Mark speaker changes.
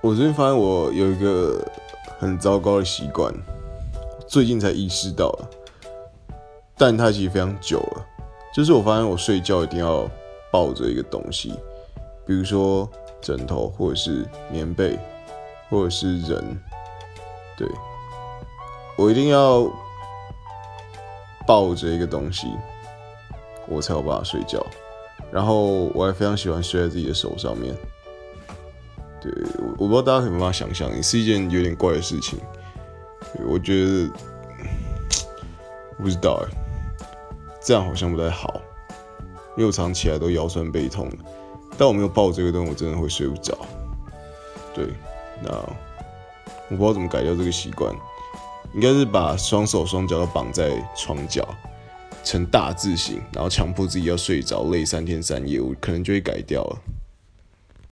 Speaker 1: 我最近发现我有一个很糟糕的习惯，最近才意识到了，但它其实非常久了。就是我发现我睡觉一定要抱着一个东西，比如说枕头，或者是棉被，或者是人。对，我一定要抱着一个东西，我才有办法睡觉。然后我还非常喜欢睡在自己的手上面。对，我我不知道大家有没有办法想象，也是一件有点怪的事情。我觉得不知道哎，这样好像不太好，因为我常起来都腰酸背痛。但我没有抱这个东西，我真的会睡不着。对，那我不知道怎么改掉这个习惯，应该是把双手双脚都绑在床脚，呈大字形，然后强迫自己要睡着，累三天三夜，我可能就会改掉了。